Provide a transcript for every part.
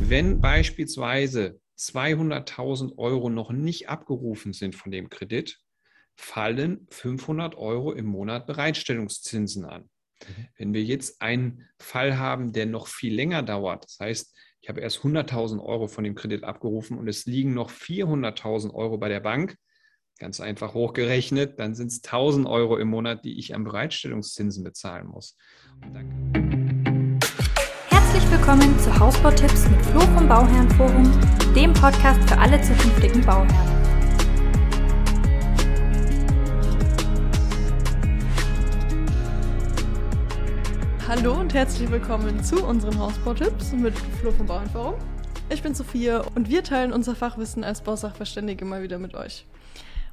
Wenn beispielsweise 200.000 Euro noch nicht abgerufen sind von dem Kredit, fallen 500 Euro im Monat Bereitstellungszinsen an. Mhm. Wenn wir jetzt einen Fall haben, der noch viel länger dauert, das heißt, ich habe erst 100.000 Euro von dem Kredit abgerufen und es liegen noch 400.000 Euro bei der Bank, ganz einfach hochgerechnet, dann sind es 1.000 Euro im Monat, die ich an Bereitstellungszinsen bezahlen muss. Danke. Herzlich willkommen zu Hausbautipps mit Flo vom Bauherrenforum, dem Podcast für alle zukünftigen Bauherren. Hallo und herzlich willkommen zu unseren Hausbautipps mit Flo vom Bauernforum. Ich bin Sophia und wir teilen unser Fachwissen als Bausachverständige mal wieder mit euch.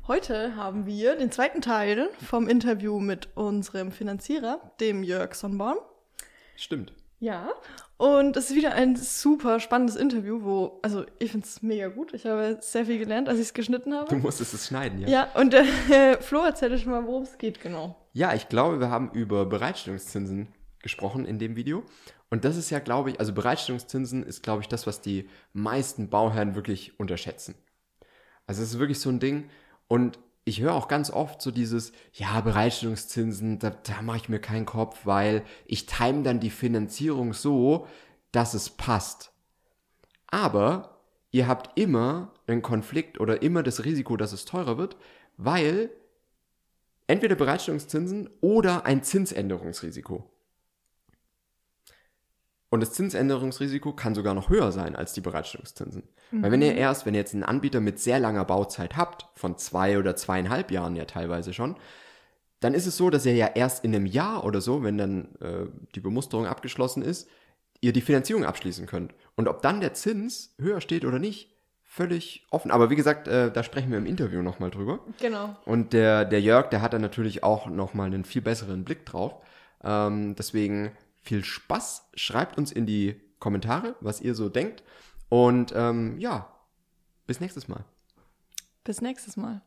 Heute haben wir den zweiten Teil vom Interview mit unserem Finanzierer, dem Jörg Sonnborn. Stimmt. Ja, und es ist wieder ein super spannendes Interview, wo, also ich finde es mega gut. Ich habe sehr viel gelernt, als ich es geschnitten habe. Du musstest es schneiden, ja. Ja, und äh, Flo, erzähl euch mal, worum es geht, genau. Ja, ich glaube, wir haben über Bereitstellungszinsen gesprochen in dem Video. Und das ist ja, glaube ich, also Bereitstellungszinsen ist, glaube ich, das, was die meisten Bauherren wirklich unterschätzen. Also es ist wirklich so ein Ding. Und ich höre auch ganz oft so dieses, ja, Bereitstellungszinsen, da, da mache ich mir keinen Kopf, weil ich time dann die Finanzierung so, dass es passt. Aber ihr habt immer einen Konflikt oder immer das Risiko, dass es teurer wird, weil entweder Bereitstellungszinsen oder ein Zinsänderungsrisiko. Und das Zinsänderungsrisiko kann sogar noch höher sein als die Bereitstellungszinsen. Mhm. Weil wenn ihr mhm. erst, wenn ihr jetzt einen Anbieter mit sehr langer Bauzeit habt, von zwei oder zweieinhalb Jahren ja teilweise schon, dann ist es so, dass ihr ja erst in einem Jahr oder so, wenn dann äh, die Bemusterung abgeschlossen ist, ihr die Finanzierung abschließen könnt. Und ob dann der Zins höher steht oder nicht, völlig offen. Aber wie gesagt, äh, da sprechen wir im Interview nochmal drüber. Genau. Und der, der Jörg, der hat da natürlich auch nochmal einen viel besseren Blick drauf. Ähm, deswegen viel Spaß. Schreibt uns in die Kommentare, was ihr so denkt. Und ähm, ja, bis nächstes Mal. Bis nächstes Mal.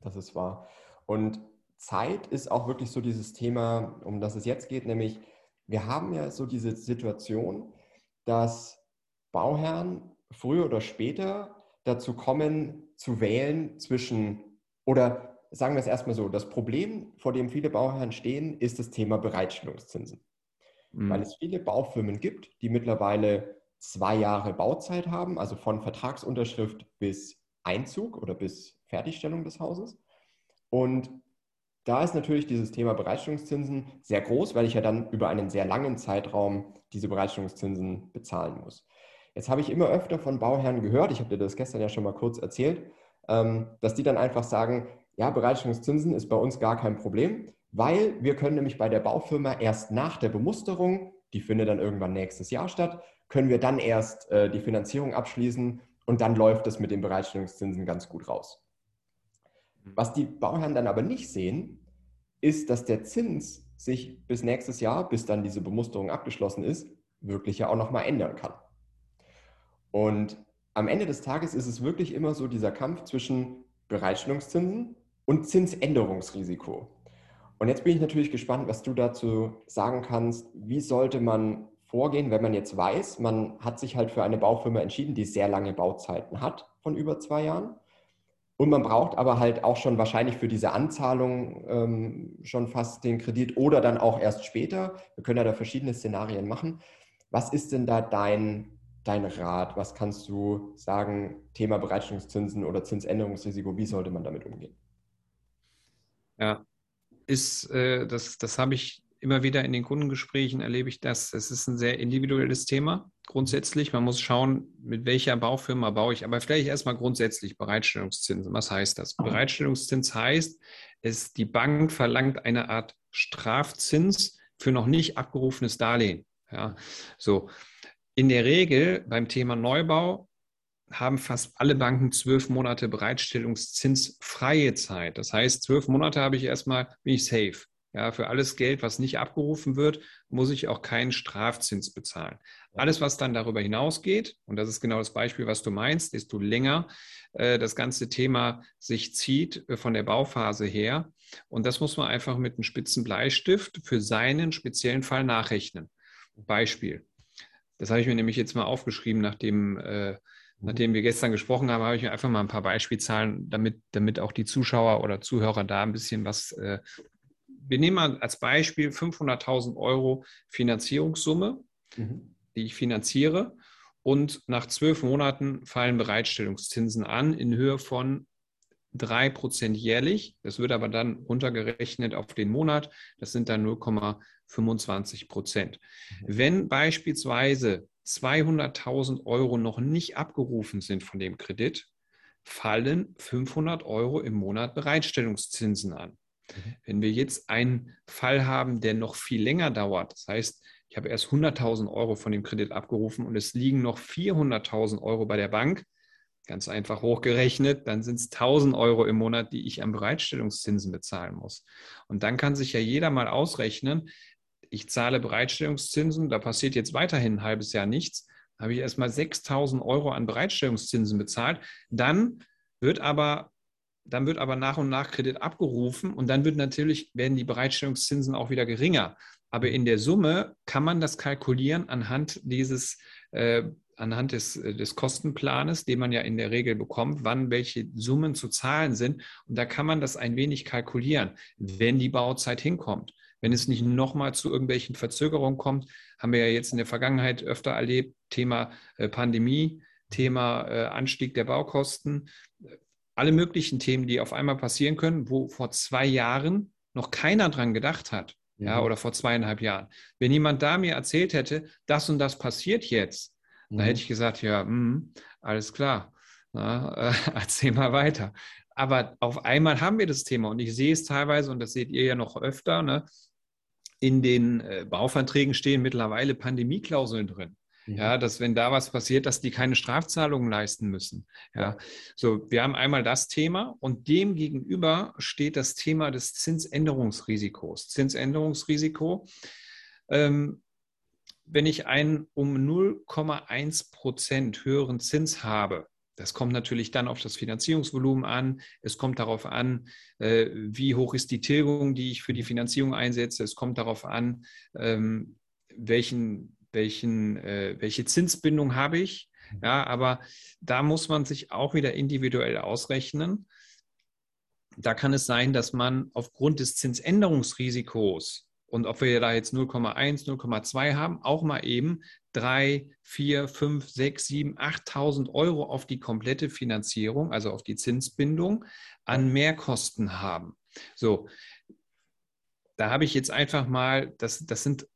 Das ist wahr. Und Zeit ist auch wirklich so dieses Thema, um das es jetzt geht, nämlich wir haben ja so diese Situation, dass Bauherren früher oder später dazu kommen, zu wählen zwischen, oder sagen wir es erstmal so, das Problem, vor dem viele Bauherren stehen, ist das Thema Bereitstellungszinsen mhm. weil es viele Baufirmen gibt, die mittlerweile zwei Jahre Bauzeit haben, also von Vertragsunterschrift bis Einzug oder bis Fertigstellung des Hauses. Und da ist natürlich dieses Thema Bereitstellungszinsen sehr groß, weil ich ja dann über einen sehr langen Zeitraum diese Bereitstellungszinsen bezahlen muss. Jetzt habe ich immer öfter von Bauherren gehört, ich habe dir das gestern ja schon mal kurz erzählt, ähm, dass die dann einfach sagen, ja, Bereitstellungszinsen ist bei uns gar kein Problem weil wir können nämlich bei der Baufirma erst nach der Bemusterung, die findet dann irgendwann nächstes Jahr statt, können wir dann erst äh, die Finanzierung abschließen und dann läuft es mit den Bereitstellungszinsen ganz gut raus. Mhm. Was die Bauherren dann aber nicht sehen, ist, dass der Zins sich bis nächstes Jahr, bis dann diese Bemusterung abgeschlossen ist, wirklich ja auch nochmal ändern kann. Und am Ende des Tages ist es wirklich immer so dieser Kampf zwischen Bereitstellungszinsen und Zinsänderungsrisiko. Und jetzt bin ich natürlich gespannt, was du dazu sagen kannst. Wie sollte man vorgehen, wenn man jetzt weiß, man hat sich halt für eine Baufirma entschieden, die sehr lange Bauzeiten hat, von über zwei Jahren. Und man braucht aber halt auch schon wahrscheinlich für diese Anzahlung ähm, schon fast den Kredit oder dann auch erst später. Wir können ja da verschiedene Szenarien machen. Was ist denn da dein, dein Rat? Was kannst du sagen, Thema Bereitstellungszinsen oder Zinsänderungsrisiko, wie sollte man damit umgehen? Ja, ist, äh, das, das habe ich immer wieder in den Kundengesprächen, erlebe ich das. Es ist ein sehr individuelles Thema grundsätzlich. Man muss schauen, mit welcher Baufirma baue ich. Aber vielleicht erstmal grundsätzlich Bereitstellungszinsen. Was heißt das? Bereitstellungszins heißt, es, die Bank verlangt eine Art Strafzins für noch nicht abgerufenes Darlehen. Ja, so. In der Regel beim Thema Neubau haben fast alle Banken zwölf Monate Bereitstellungszinsfreie Zeit. Das heißt, zwölf Monate habe ich erstmal, bin ich safe. Ja, für alles Geld, was nicht abgerufen wird, muss ich auch keinen Strafzins bezahlen. Alles, was dann darüber hinausgeht, und das ist genau das Beispiel, was du meinst, desto länger äh, das ganze Thema sich zieht äh, von der Bauphase her. Und das muss man einfach mit einem spitzen Bleistift für seinen speziellen Fall nachrechnen. Beispiel. Das habe ich mir nämlich jetzt mal aufgeschrieben, nachdem, äh. Nachdem wir gestern gesprochen haben, habe ich mir einfach mal ein paar Beispielzahlen, damit, damit auch die Zuschauer oder Zuhörer da ein bisschen was. Äh, wir nehmen mal als Beispiel 500.000 Euro Finanzierungssumme, mhm. die ich finanziere. Und nach zwölf Monaten fallen Bereitstellungszinsen an in Höhe von 3% jährlich. Das wird aber dann runtergerechnet auf den Monat. Das sind dann 0,25 Prozent. Mhm. Wenn beispielsweise 200.000 Euro noch nicht abgerufen sind von dem Kredit, fallen 500 Euro im Monat Bereitstellungszinsen an. Mhm. Wenn wir jetzt einen Fall haben, der noch viel länger dauert, das heißt, ich habe erst 100.000 Euro von dem Kredit abgerufen und es liegen noch 400.000 Euro bei der Bank, ganz einfach hochgerechnet, dann sind es 1000 Euro im Monat, die ich an Bereitstellungszinsen bezahlen muss. Und dann kann sich ja jeder mal ausrechnen, ich zahle Bereitstellungszinsen, da passiert jetzt weiterhin ein halbes Jahr nichts, habe ich erstmal 6000 Euro an Bereitstellungszinsen bezahlt, dann wird aber dann wird aber nach und nach Kredit abgerufen und dann wird natürlich, werden die Bereitstellungszinsen auch wieder geringer. Aber in der Summe kann man das kalkulieren anhand dieses, äh, anhand des, äh, des Kostenplanes, den man ja in der Regel bekommt, wann welche Summen zu zahlen sind. Und da kann man das ein wenig kalkulieren, wenn die Bauzeit hinkommt. Wenn es nicht nochmal zu irgendwelchen Verzögerungen kommt, haben wir ja jetzt in der Vergangenheit öfter erlebt, Thema äh, Pandemie, Thema äh, Anstieg der Baukosten, alle möglichen Themen, die auf einmal passieren können, wo vor zwei Jahren noch keiner dran gedacht hat ja, mhm. oder vor zweieinhalb Jahren. Wenn jemand da mir erzählt hätte, das und das passiert jetzt, mhm. dann hätte ich gesagt, ja, mh, alles klar, na, äh, erzähl mal weiter. Aber auf einmal haben wir das Thema und ich sehe es teilweise, und das seht ihr ja noch öfter, ne, in den äh, Bauverträgen stehen mittlerweile Pandemieklauseln drin. Mhm. Ja, dass wenn da was passiert, dass die keine Strafzahlungen leisten müssen. Ja, so wir haben einmal das Thema und dem gegenüber steht das Thema des Zinsänderungsrisikos. Zinsänderungsrisiko. Ähm, wenn ich einen um 0,1 Prozent höheren Zins habe, das kommt natürlich dann auf das Finanzierungsvolumen an. Es kommt darauf an, äh, wie hoch ist die Tilgung, die ich für die Finanzierung einsetze. Es kommt darauf an, ähm, welchen welchen, äh, welche Zinsbindung habe ich. Mhm. Ja, aber da muss man sich auch wieder individuell ausrechnen. Da kann es sein, dass man aufgrund des Zinsänderungsrisikos und ob wir da jetzt 0,1, 0,2 haben, auch mal eben 3, 4, 5, 6, 7, 8.000 Euro auf die komplette Finanzierung, also auf die Zinsbindung, an Mehrkosten haben. So, da habe ich jetzt einfach mal, das, das sind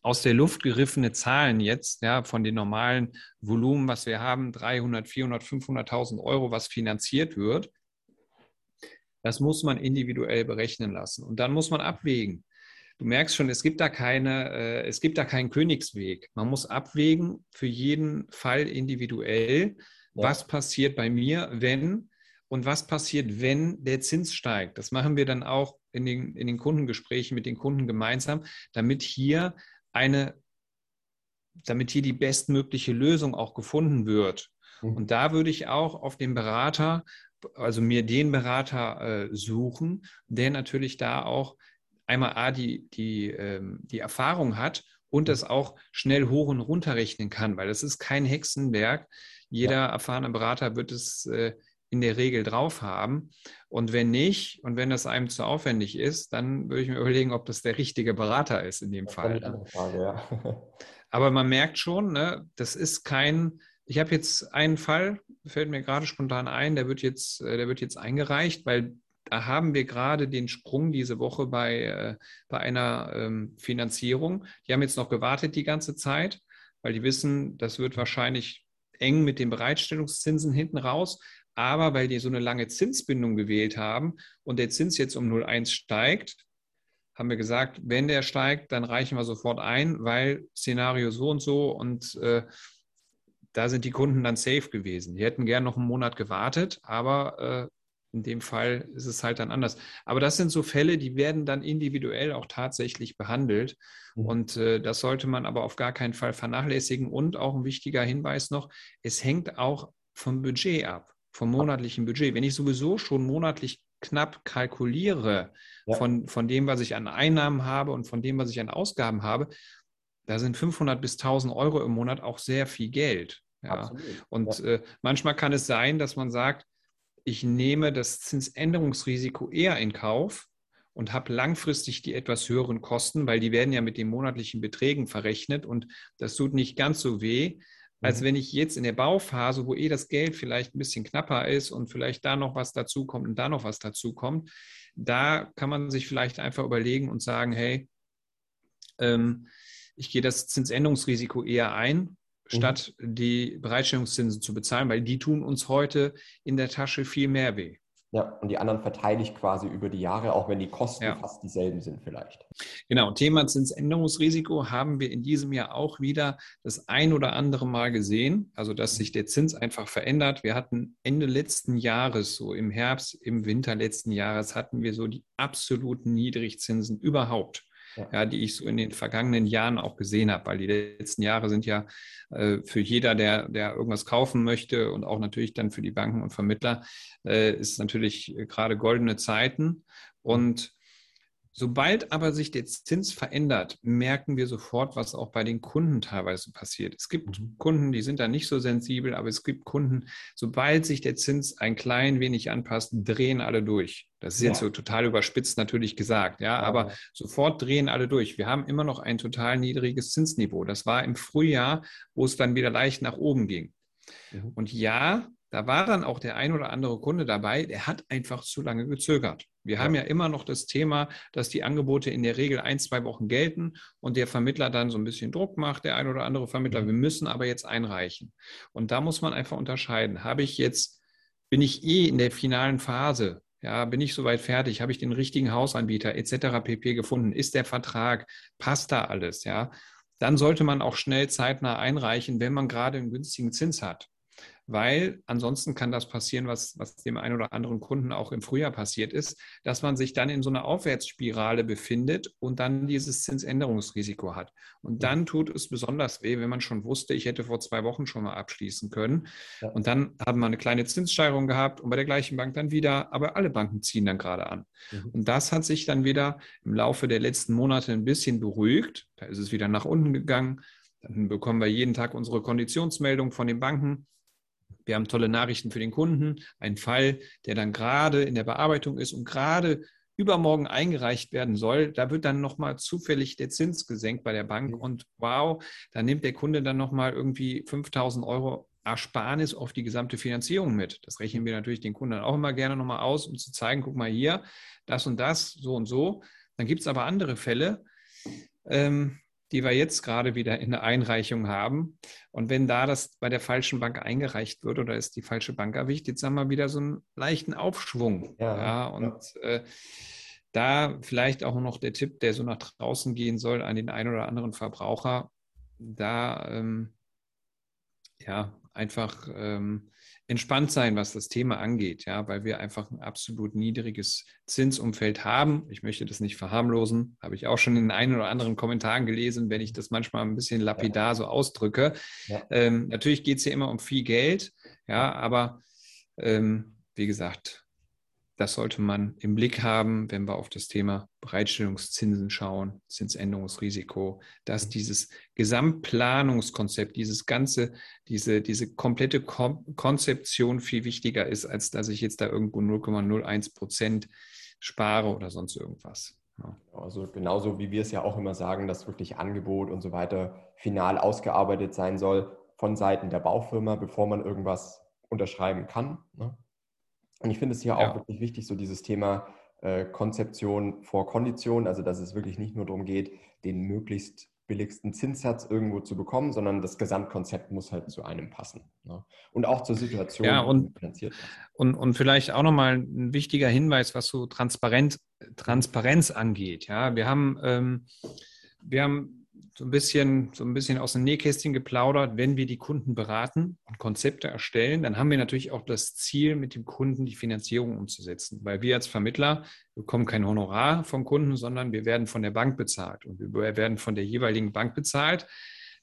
aus der Luft geriffene Zahlen jetzt, ja, von den normalen Volumen, was wir haben, 300, 400, 500.000 Euro, was finanziert wird, das muss man individuell berechnen lassen. Und dann muss man abwägen. Du merkst schon, es gibt da keine, äh, es gibt da keinen Königsweg. Man muss abwägen für jeden Fall individuell, ja. was passiert bei mir, wenn und was passiert, wenn der Zins steigt. Das machen wir dann auch in den, in den Kundengesprächen mit den Kunden gemeinsam, damit hier eine, damit hier die bestmögliche Lösung auch gefunden wird. Mhm. Und da würde ich auch auf den Berater, also mir den Berater äh, suchen, der natürlich da auch einmal A, die, die, ähm, die Erfahrung hat und das auch schnell hoch und runter rechnen kann, weil das ist kein Hexenwerk. Jeder ja. erfahrene Berater wird es äh, in der Regel drauf haben. Und wenn nicht, und wenn das einem zu aufwendig ist, dann würde ich mir überlegen, ob das der richtige Berater ist in dem das Fall. Ne? Frage, ja. Aber man merkt schon, ne, das ist kein, ich habe jetzt einen Fall, fällt mir gerade spontan ein, der wird jetzt, äh, der wird jetzt eingereicht, weil da haben wir gerade den Sprung diese Woche bei, äh, bei einer ähm, Finanzierung. Die haben jetzt noch gewartet die ganze Zeit, weil die wissen, das wird wahrscheinlich eng mit den Bereitstellungszinsen hinten raus. Aber weil die so eine lange Zinsbindung gewählt haben und der Zins jetzt um 0,1 steigt, haben wir gesagt, wenn der steigt, dann reichen wir sofort ein, weil Szenario so und so und äh, da sind die Kunden dann safe gewesen. Die hätten gern noch einen Monat gewartet, aber äh, in dem Fall ist es halt dann anders. Aber das sind so Fälle, die werden dann individuell auch tatsächlich behandelt. Mhm. Und äh, das sollte man aber auf gar keinen Fall vernachlässigen. Und auch ein wichtiger Hinweis noch, es hängt auch vom Budget ab vom monatlichen Budget. Wenn ich sowieso schon monatlich knapp kalkuliere ja. von, von dem, was ich an Einnahmen habe und von dem, was ich an Ausgaben habe, da sind 500 bis 1000 Euro im Monat auch sehr viel Geld. Ja. Und ja. Äh, manchmal kann es sein, dass man sagt, ich nehme das Zinsänderungsrisiko eher in Kauf und habe langfristig die etwas höheren Kosten, weil die werden ja mit den monatlichen Beträgen verrechnet und das tut nicht ganz so weh, als mhm. wenn ich jetzt in der Bauphase, wo eh das Geld vielleicht ein bisschen knapper ist und vielleicht da noch was dazu kommt und da noch was dazu kommt, da kann man sich vielleicht einfach überlegen und sagen, hey, ähm, ich gehe das Zinsänderungsrisiko eher ein statt mhm. die Bereitstellungszinsen zu bezahlen, weil die tun uns heute in der Tasche viel mehr weh. Ja, und die anderen verteile ich quasi über die Jahre, auch wenn die Kosten ja. fast dieselben sind vielleicht. Genau, Thema Zinsänderungsrisiko haben wir in diesem Jahr auch wieder das ein oder andere Mal gesehen, also dass sich der Zins einfach verändert. Wir hatten Ende letzten Jahres, so im Herbst, im Winter letzten Jahres, hatten wir so die absoluten Niedrigzinsen überhaupt ja. ja. die ich so in den vergangenen Jahren auch gesehen habe, weil die letzten Jahre sind ja äh, für jeder, der, der irgendwas kaufen möchte und auch natürlich dann für die Banken und Vermittler, äh, ist natürlich gerade goldene Zeiten. Und Sobald aber sich der Zins verändert, merken wir sofort, was auch bei den Kunden teilweise passiert. Es gibt mhm. Kunden, die sind da nicht so sensibel, aber es gibt Kunden, sobald sich der Zins ein klein wenig anpasst, drehen alle durch. Das ist ja. jetzt so total überspitzt natürlich gesagt, ja, aber sofort drehen alle durch. Wir haben immer noch ein total niedriges Zinsniveau. Das war im Frühjahr, wo es dann wieder leicht nach oben ging. Mhm. Und ja, da war dann auch der ein oder andere Kunde dabei, der hat einfach zu lange gezögert. Wir ja. haben ja immer noch das Thema, dass die Angebote in der Regel ein, zwei Wochen gelten und der Vermittler dann so ein bisschen Druck macht, der ein oder andere Vermittler. Wir müssen aber jetzt einreichen. Und da muss man einfach unterscheiden. Habe ich jetzt, bin ich eh in der finalen Phase? Ja, bin ich soweit fertig? Habe ich den richtigen Hausanbieter etc. pp. gefunden? Ist der Vertrag? Passt da alles? Ja, dann sollte man auch schnell zeitnah einreichen, wenn man gerade einen günstigen Zins hat weil ansonsten kann das passieren, was, was dem einen oder anderen Kunden auch im Frühjahr passiert ist, dass man sich dann in so einer Aufwärtsspirale befindet und dann dieses Zinsänderungsrisiko hat. Und dann tut es besonders weh, wenn man schon wusste, ich hätte vor zwei Wochen schon mal abschließen können. Ja. Und dann haben wir eine kleine Zinssteigerung gehabt und bei der gleichen Bank dann wieder, aber alle Banken ziehen dann gerade an. Mhm. Und das hat sich dann wieder im Laufe der letzten Monate ein bisschen beruhigt. Da ist es wieder nach unten gegangen. Dann bekommen wir jeden Tag unsere Konditionsmeldung von den Banken. Wir haben tolle Nachrichten für den Kunden. Ein Fall, der dann gerade in der Bearbeitung ist und gerade übermorgen eingereicht werden soll, da wird dann nochmal zufällig der Zins gesenkt bei der Bank und wow, da nimmt der Kunde dann nochmal irgendwie 5000 Euro Ersparnis auf die gesamte Finanzierung mit. Das rechnen wir natürlich den Kunden auch immer gerne nochmal aus, um zu zeigen, guck mal hier, das und das, so und so. Dann gibt es aber andere Fälle, ähm, die wir jetzt gerade wieder in der Einreichung haben. Und wenn da das bei der falschen Bank eingereicht wird oder ist die falsche Bank erwischt, jetzt haben wir wieder so einen leichten Aufschwung. Ja, ja und ja. Äh, da vielleicht auch noch der Tipp, der so nach draußen gehen soll an den einen oder anderen Verbraucher, da ähm, ja einfach ähm, entspannt sein, was das Thema angeht, ja, weil wir einfach ein absolut niedriges Zinsumfeld haben. Ich möchte das nicht verharmlosen, habe ich auch schon in einen oder anderen Kommentaren gelesen, wenn ich das manchmal ein bisschen lapidar so ausdrücke. Ja. Ähm, natürlich geht es hier immer um viel Geld, ja, aber ähm, wie gesagt, das sollte man im Blick haben, wenn wir auf das Thema Bereitstellungszinsen schauen, Zinsänderungsrisiko, dass mhm. dieses Gesamtplanungskonzept, dieses ganze, diese, diese komplette Konzeption viel wichtiger ist, als dass ich jetzt da irgendwo 0,01 Prozent spare oder sonst irgendwas. Ja. Also genauso wie wir es ja auch immer sagen, dass wirklich Angebot und so weiter final ausgearbeitet sein soll von Seiten der Baufirma, bevor man irgendwas unterschreiben kann. Ne? Und ich finde es hier ja. auch wirklich wichtig, so dieses Thema äh, Konzeption vor Kondition, also dass es wirklich nicht nur darum geht, den möglichst billigsten Zinssatz irgendwo zu bekommen, sondern das Gesamtkonzept muss halt zu einem passen. Ne? Und auch zur Situation, ja, und, finanziert wird. Und, und vielleicht auch nochmal ein wichtiger Hinweis, was so Transparenz, Transparenz angeht. Ja, wir haben, ähm, wir haben so ein bisschen, so ein bisschen aus dem Nähkästchen geplaudert, wenn wir die Kunden beraten und Konzepte erstellen, dann haben wir natürlich auch das Ziel, mit dem Kunden die Finanzierung umzusetzen. Weil wir als Vermittler bekommen kein Honorar vom Kunden, sondern wir werden von der Bank bezahlt und wir werden von der jeweiligen Bank bezahlt.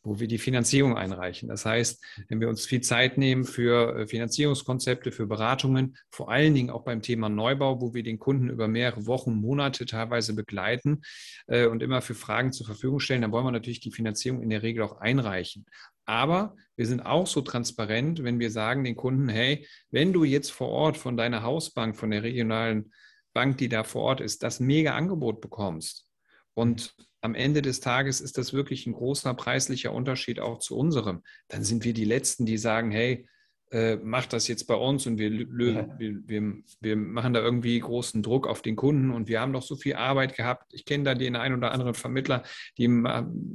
Wo wir die Finanzierung einreichen. Das heißt, wenn wir uns viel Zeit nehmen für äh, Finanzierungskonzepte, für Beratungen, vor allen Dingen auch beim Thema Neubau, wo wir den Kunden über mehrere Wochen, Monate teilweise begleiten äh, und immer für Fragen zur Verfügung stellen, dann wollen wir natürlich die Finanzierung in der Regel auch einreichen. Aber wir sind auch so transparent, wenn wir sagen den Kunden, hey, wenn du jetzt vor Ort von deiner Hausbank, von der regionalen Bank, die da vor Ort ist, das mega Angebot bekommst und am Ende des Tages ist das wirklich ein großer preislicher Unterschied auch zu unserem, dann sind wir die Letzten, die sagen, hey, äh, mach das jetzt bei uns und wir, ja. wir, wir, wir, machen da irgendwie großen Druck auf den Kunden und wir haben doch so viel Arbeit gehabt. Ich kenne da den einen oder anderen Vermittler, die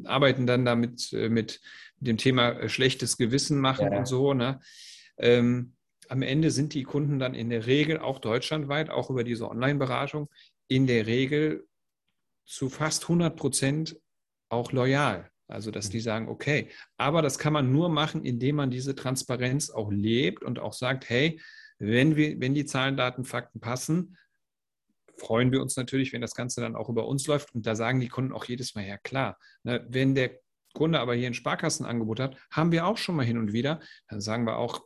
arbeiten dann damit äh, mit, dem Thema äh, schlechtes Gewissen machen ja. und so. Ne? Ähm, am Ende sind die Kunden dann in der Regel auch deutschlandweit, auch über diese Online-Beratung, in der Regel zu fast 100 Prozent auch loyal. Also, dass die mhm. sagen, okay, aber das kann man nur machen, indem man diese Transparenz auch lebt und auch sagt, hey, wenn, wir, wenn die Zahlen, Daten, Fakten passen, freuen wir uns natürlich, wenn das Ganze dann auch über uns läuft. Und da sagen die Kunden auch jedes Mal, ja klar, ne, wenn der Kunde aber hier ein Sparkassenangebot hat, haben wir auch schon mal hin und wieder, dann sagen wir auch,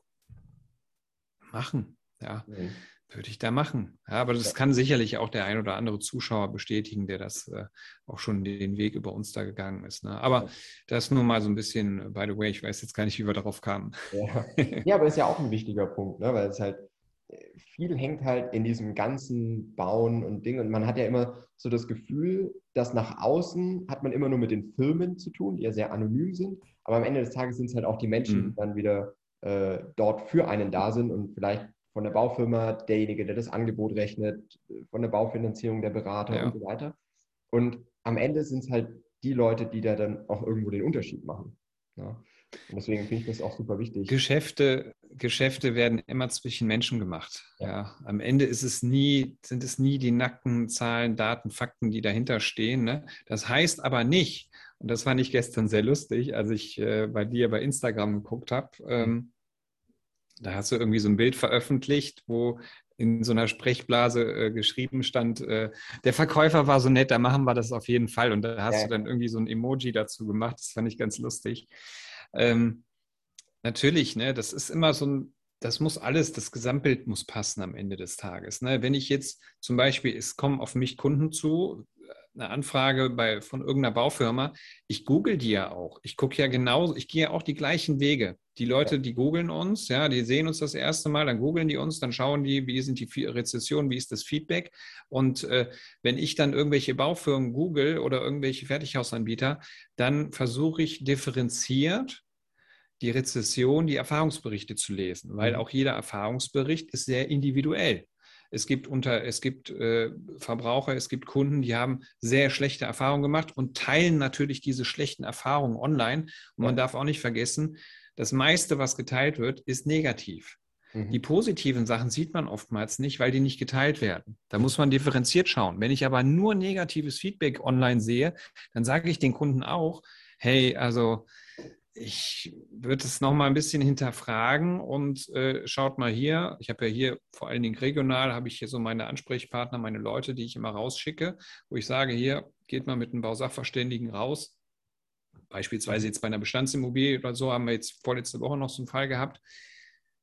machen. Ja, mhm. Würde ich da machen. Ja, aber das kann sicherlich auch der ein oder andere Zuschauer bestätigen, der das äh, auch schon den Weg über uns da gegangen ist. Ne? Aber das nur mal so ein bisschen, by the way, ich weiß jetzt gar nicht, wie wir darauf kamen. Ja, ja aber das ist ja auch ein wichtiger Punkt, ne? weil es halt viel hängt halt in diesem ganzen Bauen und Ding. Und man hat ja immer so das Gefühl, dass nach außen hat man immer nur mit den Firmen zu tun, die ja sehr anonym sind. Aber am Ende des Tages sind es halt auch die Menschen, mhm. die dann wieder äh, dort für einen da sind und vielleicht von der Baufirma derjenige, der das Angebot rechnet, von der Baufinanzierung der Berater ja. und so weiter. Und am Ende sind es halt die Leute, die da dann auch irgendwo den Unterschied machen. Ja. Und deswegen finde ich das auch super wichtig. Geschäfte, Geschäfte werden immer zwischen Menschen gemacht. Ja. ja. Am Ende ist es nie, sind es nie die nackten Zahlen, Daten, Fakten, die dahinter stehen. Ne? Das heißt aber nicht, und das fand ich gestern sehr lustig, als ich äh, bei dir bei Instagram geguckt habe, ähm, da hast du irgendwie so ein Bild veröffentlicht, wo in so einer Sprechblase äh, geschrieben stand, äh, der Verkäufer war so nett, da machen wir das auf jeden Fall. Und da hast ja. du dann irgendwie so ein Emoji dazu gemacht. Das fand ich ganz lustig. Ähm, natürlich, ne, das ist immer so ein, das muss alles, das Gesamtbild muss passen am Ende des Tages. Ne? Wenn ich jetzt zum Beispiel, es kommen auf mich Kunden zu, eine Anfrage bei, von irgendeiner Baufirma, ich google die ja auch. Ich gucke ja genauso, ich gehe ja auch die gleichen Wege. Die Leute, die googeln uns, ja, die sehen uns das erste Mal, dann googeln die uns, dann schauen die, wie sind die Rezessionen, wie ist das Feedback. Und äh, wenn ich dann irgendwelche Baufirmen google oder irgendwelche Fertighausanbieter, dann versuche ich differenziert die Rezession, die Erfahrungsberichte zu lesen, weil mhm. auch jeder Erfahrungsbericht ist sehr individuell. Es gibt unter, es gibt äh, Verbraucher, es gibt Kunden, die haben sehr schlechte Erfahrungen gemacht und teilen natürlich diese schlechten Erfahrungen online. Und man darf auch nicht vergessen, das meiste, was geteilt wird, ist negativ. Mhm. Die positiven Sachen sieht man oftmals nicht, weil die nicht geteilt werden. Da muss man differenziert schauen. Wenn ich aber nur negatives Feedback online sehe, dann sage ich den Kunden auch, hey, also ich würde es nochmal ein bisschen hinterfragen und äh, schaut mal hier, ich habe ja hier vor allen Dingen regional, habe ich hier so meine Ansprechpartner, meine Leute, die ich immer rausschicke, wo ich sage, hier geht mal mit einem Bausachverständigen raus. Beispielsweise jetzt bei einer Bestandsimmobilie oder so haben wir jetzt vorletzte Woche noch so einen Fall gehabt.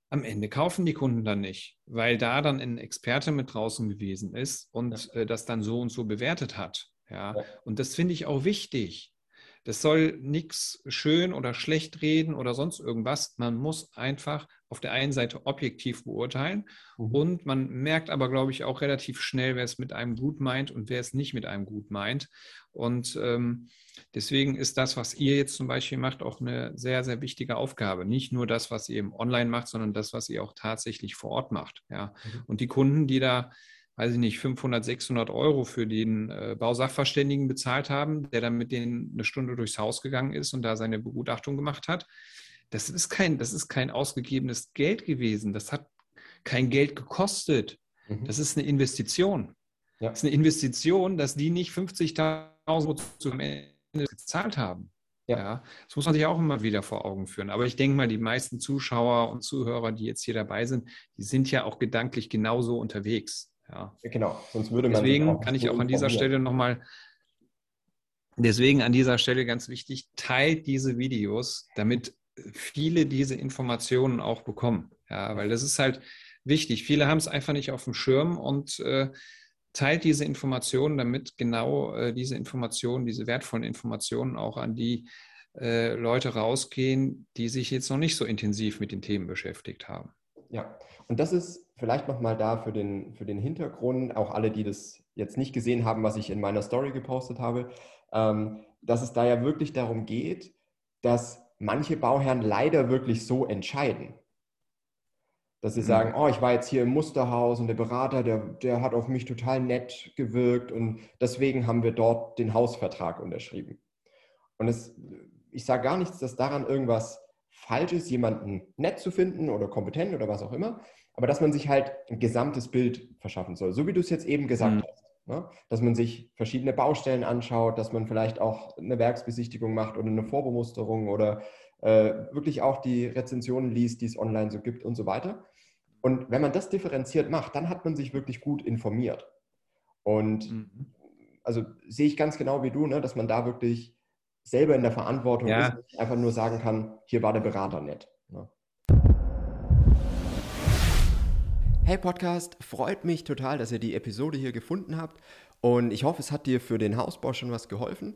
Am Ende kaufen die Kunden dann nicht, weil da dann ein Experte mit draußen gewesen ist und ja. äh, das dann so und so bewertet hat. Ja. und das finde ich auch wichtig. Das soll nichts schön oder schlecht reden oder sonst irgendwas. Man muss einfach auf der einen Seite objektiv beurteilen mhm. und man merkt aber, glaube ich, auch relativ schnell, wer es mit einem gut meint und wer es nicht mit einem gut meint. Und ähm, deswegen ist das, was ihr jetzt zum Beispiel macht, auch eine sehr, sehr wichtige Aufgabe. Nicht nur das, was ihr eben online macht, sondern das, was ihr auch tatsächlich vor Ort macht. Ja. Mhm. Und die Kunden, die da weiß ich nicht, 500, 600 Euro für den äh, Bausachverständigen bezahlt haben, der dann mit denen eine Stunde durchs Haus gegangen ist und da seine Begutachtung gemacht hat. Das ist kein, das ist kein ausgegebenes Geld gewesen. Das hat kein Geld gekostet. Mhm. Das ist eine Investition. Ja. Das ist eine Investition, dass die nicht 50.000 Euro zum Ende gezahlt haben. Ja. ja. Das muss man sich auch immer wieder vor Augen führen. Aber ich denke mal, die meisten Zuschauer und Zuhörer, die jetzt hier dabei sind, die sind ja auch gedanklich genauso unterwegs. Ja. Genau, sonst würde man. Deswegen kann ich auch an dieser Stelle nochmal deswegen an dieser Stelle ganz wichtig, teilt diese Videos, damit viele diese Informationen auch bekommen. Ja, weil das ist halt wichtig. Viele haben es einfach nicht auf dem Schirm und äh, teilt diese Informationen, damit genau äh, diese Informationen, diese wertvollen Informationen auch an die äh, Leute rausgehen, die sich jetzt noch nicht so intensiv mit den Themen beschäftigt haben. Ja, und das ist vielleicht nochmal da für den, für den Hintergrund, auch alle, die das jetzt nicht gesehen haben, was ich in meiner Story gepostet habe, ähm, dass es da ja wirklich darum geht, dass manche Bauherren leider wirklich so entscheiden. Dass sie mhm. sagen, oh, ich war jetzt hier im Musterhaus und der Berater, der, der hat auf mich total nett gewirkt und deswegen haben wir dort den Hausvertrag unterschrieben. Und es, ich sage gar nichts, dass daran irgendwas falsch ist, jemanden nett zu finden oder kompetent oder was auch immer, aber dass man sich halt ein gesamtes Bild verschaffen soll, so wie du es jetzt eben gesagt mhm. hast. Ne? Dass man sich verschiedene Baustellen anschaut, dass man vielleicht auch eine Werksbesichtigung macht oder eine Vorbemusterung oder äh, wirklich auch die Rezensionen liest, die es online so gibt und so weiter. Und wenn man das differenziert macht, dann hat man sich wirklich gut informiert. Und mhm. also sehe ich ganz genau wie du, ne, dass man da wirklich selber in der Verantwortung ja. ist, einfach nur sagen kann, hier war der Berater nett. Ne? Hey Podcast, freut mich total, dass ihr die Episode hier gefunden habt und ich hoffe, es hat dir für den Hausbau schon was geholfen.